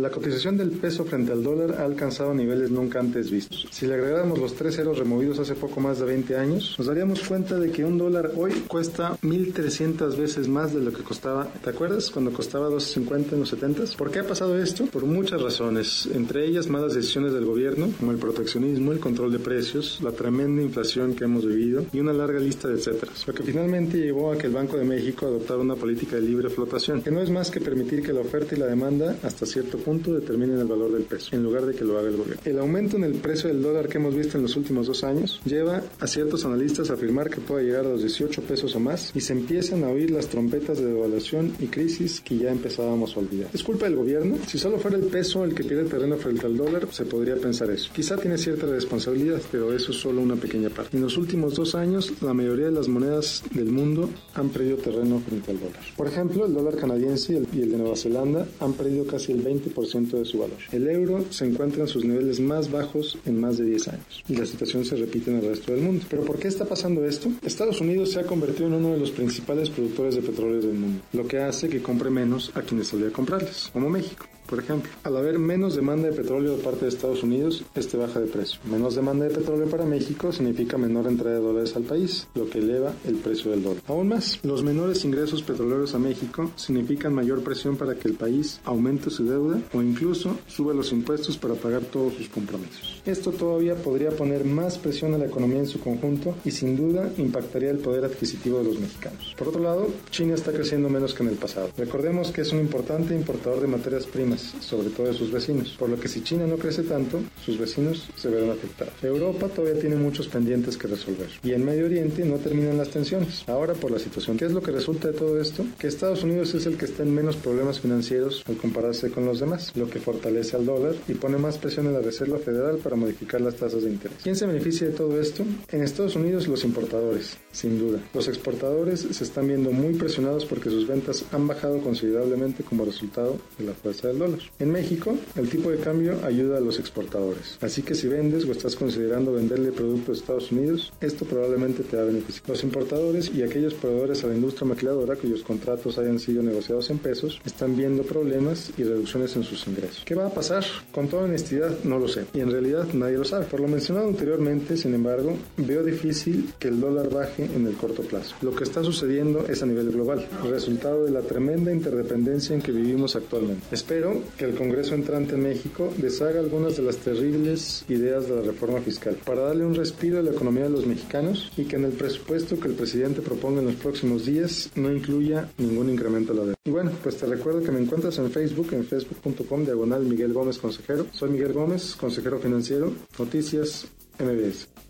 La cotización del peso frente al dólar ha alcanzado niveles nunca antes vistos. Si le agregáramos los tres ceros removidos hace poco más de 20 años, nos daríamos cuenta de que un dólar hoy cuesta 1.300 veces más de lo que costaba. ¿Te acuerdas cuando costaba 2.50 en los 70s? ¿Por qué ha pasado esto? Por muchas razones, entre ellas malas decisiones del gobierno, como el proteccionismo, el control de precios, la tremenda inflación que hemos vivido y una larga lista de etcéteras. Lo que finalmente llevó a que el Banco de México adoptara una política de libre flotación, que no es más que permitir que la oferta y la demanda hasta cierto punto determinen el valor del peso, en lugar de que lo haga el gobierno. El aumento en el precio del dólar que hemos visto en los últimos dos años lleva a ciertos analistas a afirmar que puede llegar a los 18 pesos o más y se empiezan a oír las trompetas de devaluación y crisis que ya empezábamos a olvidar. ¿Es culpa del gobierno? Si solo fuera el peso el que pierde terreno frente al dólar, se podría pensar eso. Quizá tiene cierta responsabilidad, pero eso es solo una pequeña parte. En los últimos dos años, la mayoría de las monedas del mundo han perdido terreno frente al dólar. Por ejemplo, el dólar canadiense y el de Nueva Zelanda han perdido casi el 20% de su valor. El euro se encuentra en sus niveles más bajos en más de 10 años y la situación se repite en el resto del mundo. ¿Pero por qué está pasando esto? Estados Unidos se ha convertido en uno de los principales productores de petróleo del mundo, lo que hace que compre menos a quienes solía comprarles, como México. Por ejemplo, al haber menos demanda de petróleo de parte de Estados Unidos, este baja de precio. Menos demanda de petróleo para México significa menor entrada de dólares al país, lo que eleva el precio del dólar. Aún más, los menores ingresos petroleros a México significan mayor presión para que el país aumente su deuda o incluso sube los impuestos para pagar todos sus compromisos. Esto todavía podría poner más presión a la economía en su conjunto y sin duda impactaría el poder adquisitivo de los mexicanos. Por otro lado, China está creciendo menos que en el pasado. Recordemos que es un importante importador de materias primas sobre todo de sus vecinos, por lo que si China no crece tanto, sus vecinos se verán afectados. Europa todavía tiene muchos pendientes que resolver y en Medio Oriente no terminan las tensiones. Ahora por la situación, ¿qué es lo que resulta de todo esto? Que Estados Unidos es el que está en menos problemas financieros al compararse con los demás, lo que fortalece al dólar y pone más presión en la Reserva Federal para modificar las tasas de interés. ¿Quién se beneficia de todo esto? En Estados Unidos los importadores, sin duda. Los exportadores se están viendo muy presionados porque sus ventas han bajado considerablemente como resultado de la fuerza del dólar. En México, el tipo de cambio ayuda a los exportadores. Así que si vendes o estás considerando venderle productos a Estados Unidos, esto probablemente te va a. Los importadores y aquellos proveedores a la industria maquiladora cuyos contratos hayan sido negociados en pesos están viendo problemas y reducciones en sus ingresos. ¿Qué va a pasar? Con toda honestidad, no lo sé. Y en realidad nadie lo sabe. Por lo mencionado anteriormente, sin embargo, veo difícil que el dólar baje en el corto plazo. Lo que está sucediendo es a nivel global, resultado de la tremenda interdependencia en que vivimos actualmente. Espero que el Congreso entrante en México deshaga algunas de las terribles ideas de la reforma fiscal para darle un respiro a la economía de los mexicanos y que en el presupuesto que el presidente proponga en los próximos días no incluya ningún incremento a la deuda. Y bueno, pues te recuerdo que me encuentras en Facebook, en facebook.com diagonal Miguel Gómez Consejero. Soy Miguel Gómez, consejero financiero, Noticias MBS.